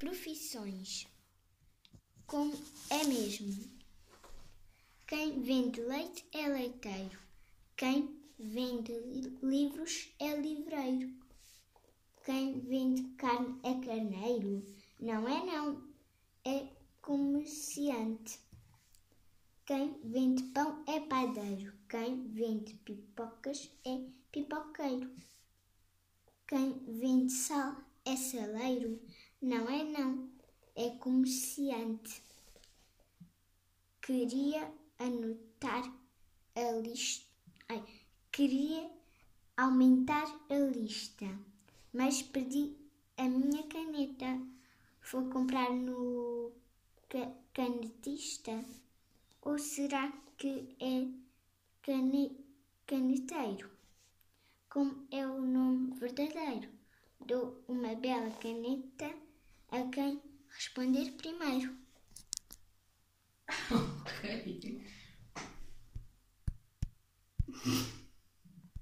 Profissões. Como é mesmo? Quem vende leite é leiteiro. Quem vende livros é livreiro. Quem vende carne é carneiro. Não é não, é comerciante. Quem vende pão é padeiro. Quem vende pipocas é pipoqueiro. Quem vende sal é saleiro. Não é não, é comerciante. Queria anotar a lista. Ai, queria aumentar a lista, mas perdi a minha caneta. Vou comprar no canetista? Ou será que é cane, caneteiro? Como é o nome verdadeiro? Dou uma bela caneta a quem responder primeiro. Ok.